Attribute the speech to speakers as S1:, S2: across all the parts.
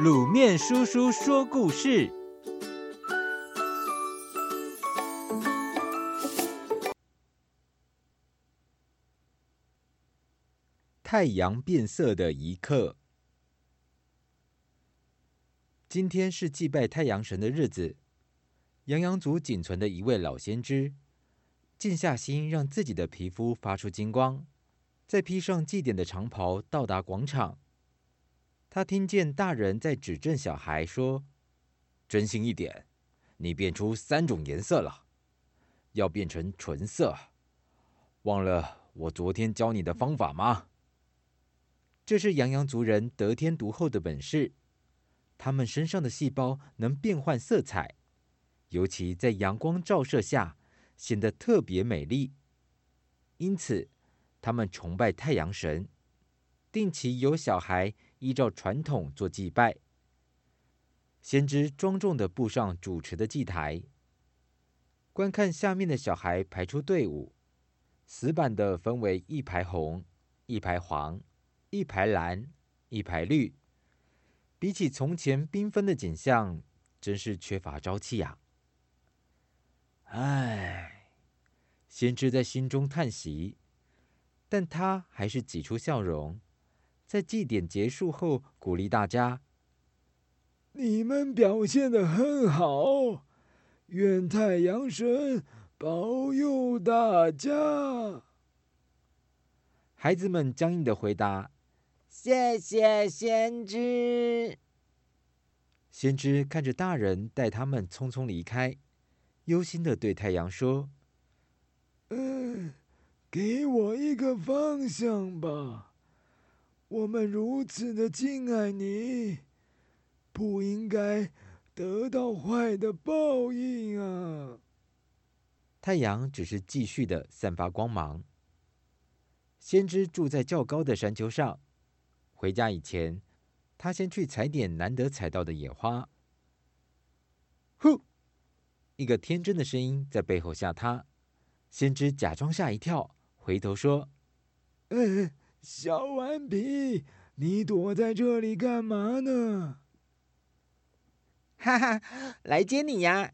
S1: 卤面叔叔说故事：太阳变色的一刻。今天是祭拜太阳神的日子。羊羊族仅存的一位老先知，静下心，让自己的皮肤发出金光，再披上祭典的长袍，到达广场。他听见大人在指正小孩说：“专心一点，你变出三种颜色了，要变成纯色。忘了我昨天教你的方法吗？”这是羊羊族人得天独厚的本事，他们身上的细胞能变换色彩。尤其在阳光照射下，显得特别美丽。因此，他们崇拜太阳神，定期有小孩依照传统做祭拜。先知庄重的步上主持的祭台，观看下面的小孩排出队伍，死板的分为一排红、一排黄、一排蓝、一排绿。比起从前缤纷的景象，真是缺乏朝气呀。唉，先知在心中叹息，但他还是挤出笑容，在祭典结束后鼓励大家：“
S2: 你们表现得很好，愿太阳神保佑大家。”
S1: 孩子们僵硬的回答：“谢谢先知。”先知看着大人带他们匆匆离开。忧心的对太阳说：“
S2: 嗯，给我一个方向吧。我们如此的敬爱你，不应该得到坏的报应啊！”
S1: 太阳只是继续的散发光芒。先知住在较高的山丘上，回家以前，他先去采点难得采到的野花。呼！一个天真的声音在背后吓他，先知假装吓一跳，回头说：“
S2: 嗯，小顽皮，你躲在这里干嘛呢？”“
S3: 哈哈，来接你呀！”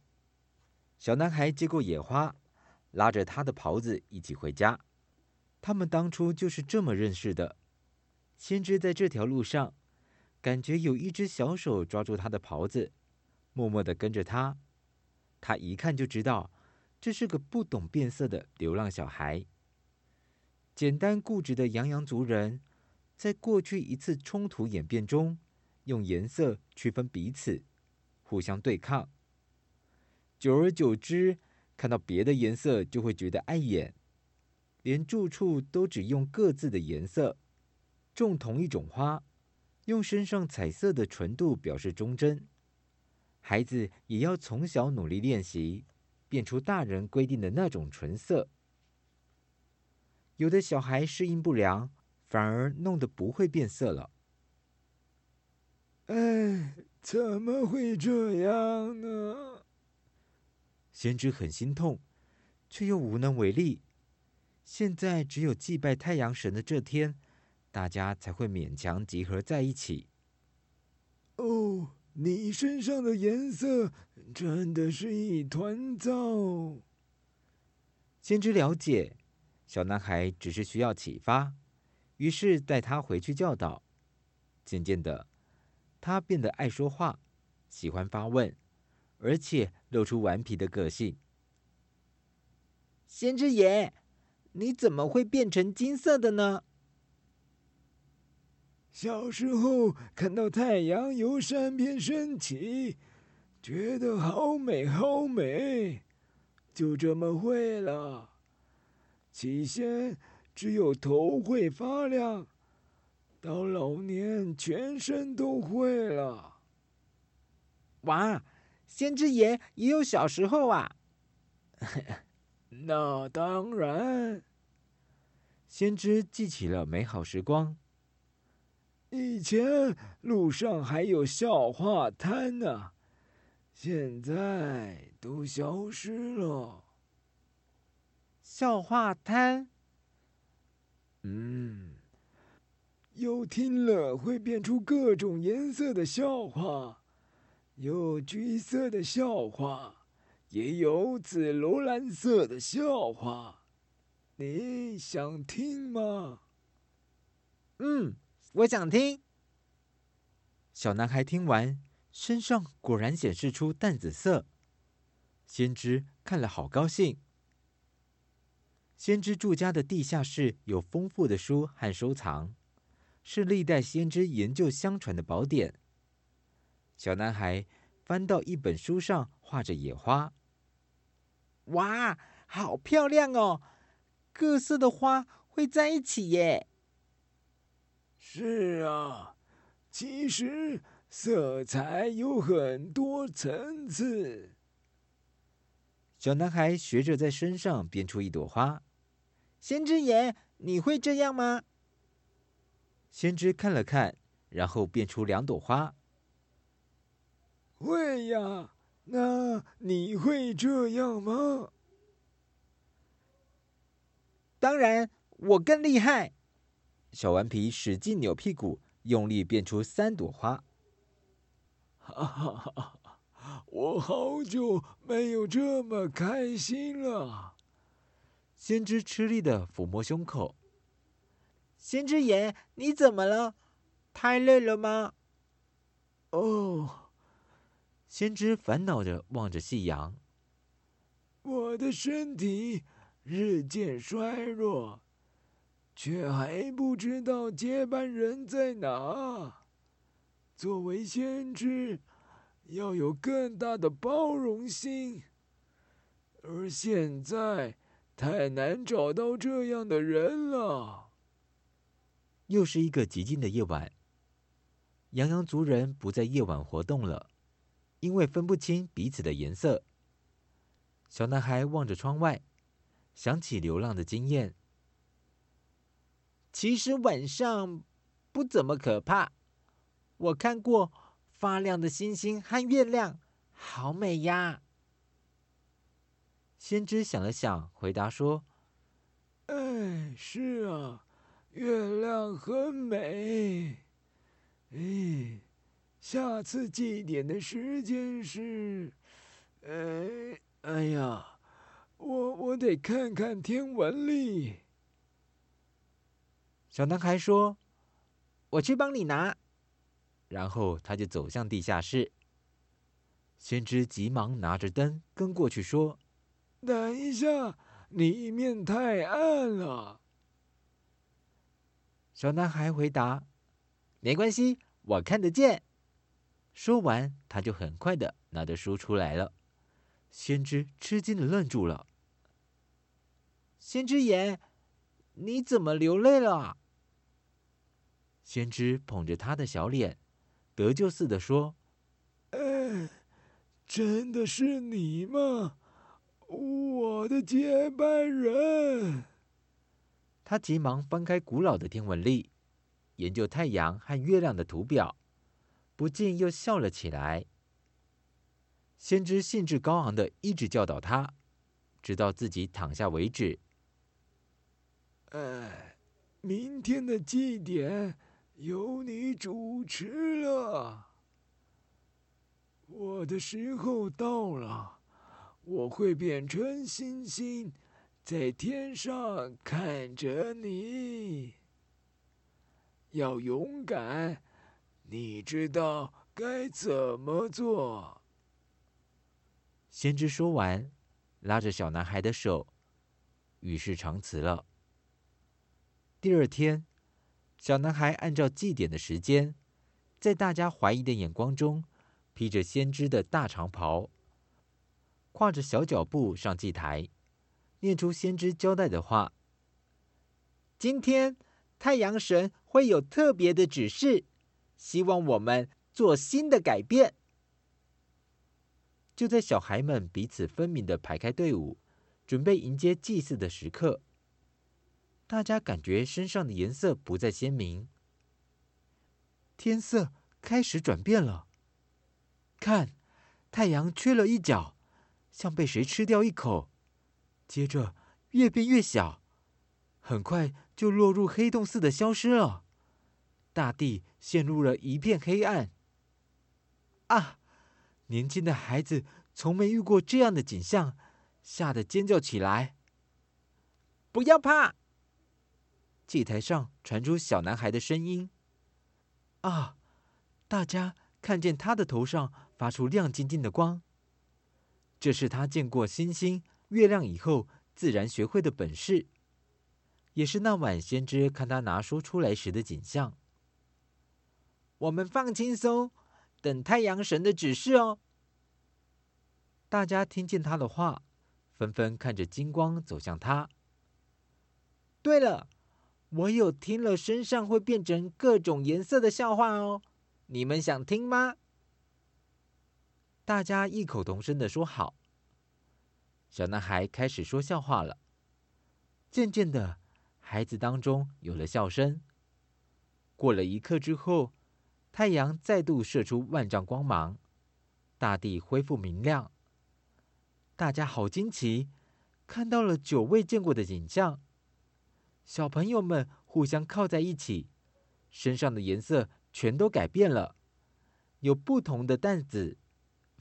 S1: 小男孩接过野花，拉着他的袍子一起回家。他们当初就是这么认识的。先知在这条路上，感觉有一只小手抓住他的袍子，默默的跟着他。他一看就知道，这是个不懂变色的流浪小孩。简单固执的羊羊族人，在过去一次冲突演变中，用颜色区分彼此，互相对抗。久而久之，看到别的颜色就会觉得碍眼，连住处都只用各自的颜色。种同一种花，用身上彩色的纯度表示忠贞。孩子也要从小努力练习，变出大人规定的那种纯色。有的小孩适应不良，反而弄得不会变色了。
S2: 哎，怎么会这样呢？
S1: 先知很心痛，却又无能为力。现在只有祭拜太阳神的这天，大家才会勉强集合在一起。
S2: 哦。你身上的颜色真的是一团糟。
S1: 先知了解，小男孩只是需要启发，于是带他回去教导。渐渐的，他变得爱说话，喜欢发问，而且露出顽皮的个性。
S3: 先知爷，你怎么会变成金色的呢？
S2: 小时候看到太阳由山边升起，觉得好美好美，就这么会了。起先只有头会发亮，到老年全身都会了。
S3: 哇，先知爷也有小时候啊！
S2: 那当然，
S1: 先知记起了美好时光。
S2: 以前路上还有笑话摊呢，现在都消失了。
S3: 笑话摊？
S2: 嗯，又听了会变出各种颜色的笑话，有橘色的笑话，也有紫罗兰色的笑话。你想听吗？
S3: 嗯，我想听。
S1: 小男孩听完，身上果然显示出淡紫色。先知看了好高兴。先知住家的地下室有丰富的书和收藏，是历代先知研究相传的宝典。小男孩翻到一本书上，画着野花。
S3: 哇，好漂亮哦！各色的花会在一起耶。
S2: 是啊，其实色彩有很多层次。
S1: 小男孩学着在身上编出一朵花。
S3: 先知爷，你会这样吗？
S1: 先知看了看，然后变出两朵花。
S2: 会呀，那你会这样吗？
S3: 当然，我更厉害。
S1: 小顽皮使劲扭屁股，用力变出三朵花。
S2: 哈哈哈！我好久没有这么开心了。
S1: 先知吃力的抚摸胸口。
S3: 先知爷，你怎么了？太累了吗？
S2: 哦，
S1: 先知烦恼着望着夕阳。
S2: 我的身体日渐衰弱，却还不知道接班人在哪。作为先知，要有更大的包容心，而现在。太难找到这样的人了。
S1: 又是一个寂静的夜晚。羊羊族人不在夜晚活动了，因为分不清彼此的颜色。小男孩望着窗外，想起流浪的经验。
S3: 其实晚上不怎么可怕。我看过发亮的星星和月亮，好美呀。
S1: 先知想了想，回答说：“
S2: 哎，是啊，月亮很美。哎，下次祭典的时间是……哎，哎呀，我我得看看天文历。”
S1: 小男孩说：“
S3: 我去帮你拿。”
S1: 然后他就走向地下室。先知急忙拿着灯跟过去说。
S2: 等一下，里面太暗了。
S1: 小男孩回答：“
S3: 没关系，我看得见。”
S1: 说完，他就很快的拿着书出来了。先知吃惊的愣住了。
S3: 先知爷，你怎么流泪了？
S1: 先知捧着他的小脸，得救似的说：“
S2: 哎，真的是你吗？”我的接班人。
S1: 他急忙翻开古老的天文历，研究太阳和月亮的图表，不禁又笑了起来。先知兴致高昂的一直教导他，直到自己躺下为止。
S2: 哎，明天的祭典由你主持了。我的时候到了。我会变成星星，在天上看着你。要勇敢，你知道该怎么做。
S1: 先知说完，拉着小男孩的手，与世长辞了。第二天，小男孩按照祭典的时间，在大家怀疑的眼光中，披着先知的大长袍。跨着小脚步上祭台，念出先知交代的话：“
S3: 今天太阳神会有特别的指示，希望我们做新的改变。”
S1: 就在小孩们彼此分明的排开队伍，准备迎接祭祀的时刻，大家感觉身上的颜色不再鲜明，天色开始转变了。看，太阳缺了一角。像被谁吃掉一口，接着越变越小，很快就落入黑洞似的消失了。大地陷入了一片黑暗。啊！年轻的孩子从没遇过这样的景象，吓得尖叫起来。
S3: 不要怕！
S1: 祭台上传出小男孩的声音。啊！大家看见他的头上发出亮晶晶的光，这是他见过星星、月亮以后自然学会的本事，也是那晚先知看他拿书出来时的景象。
S3: 我们放轻松，等太阳神的指示哦。
S1: 大家听见他的话，纷纷看着金光走向他。
S3: 对了，我有听了身上会变成各种颜色的笑话哦，你们想听吗？
S1: 大家异口同声地说好。小男孩开始说笑话了。渐渐的，孩子当中有了笑声。过了一刻之后，太阳再度射出万丈光芒，大地恢复明亮。大家好惊奇，看到了久未见过的景象。小朋友们互相靠在一起，身上的颜色全都改变了，有不同的淡紫、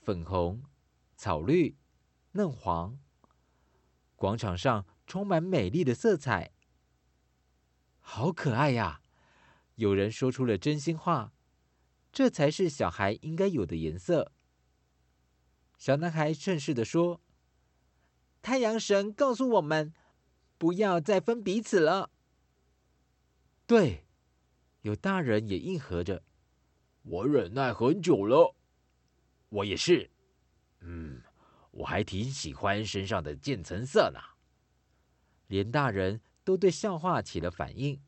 S1: 粉红、草绿、嫩黄。广场上充满美丽的色彩，好可爱呀！有人说出了真心话，这才是小孩应该有的颜色。小男孩顺势地说。
S3: 太阳神告诉我们，不要再分彼此了。
S1: 对，有大人也应和着。
S2: 我忍耐很久了，
S4: 我也是。嗯，我还挺喜欢身上的渐层色呢。
S1: 连大人都对笑话起了反应。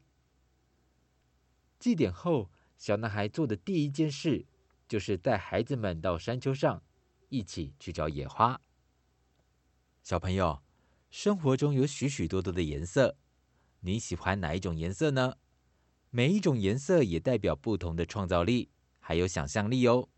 S1: 祭典后，小男孩做的第一件事，就是带孩子们到山丘上，一起去找野花。小朋友，生活中有许许多多的颜色，你喜欢哪一种颜色呢？每一种颜色也代表不同的创造力，还有想象力哦。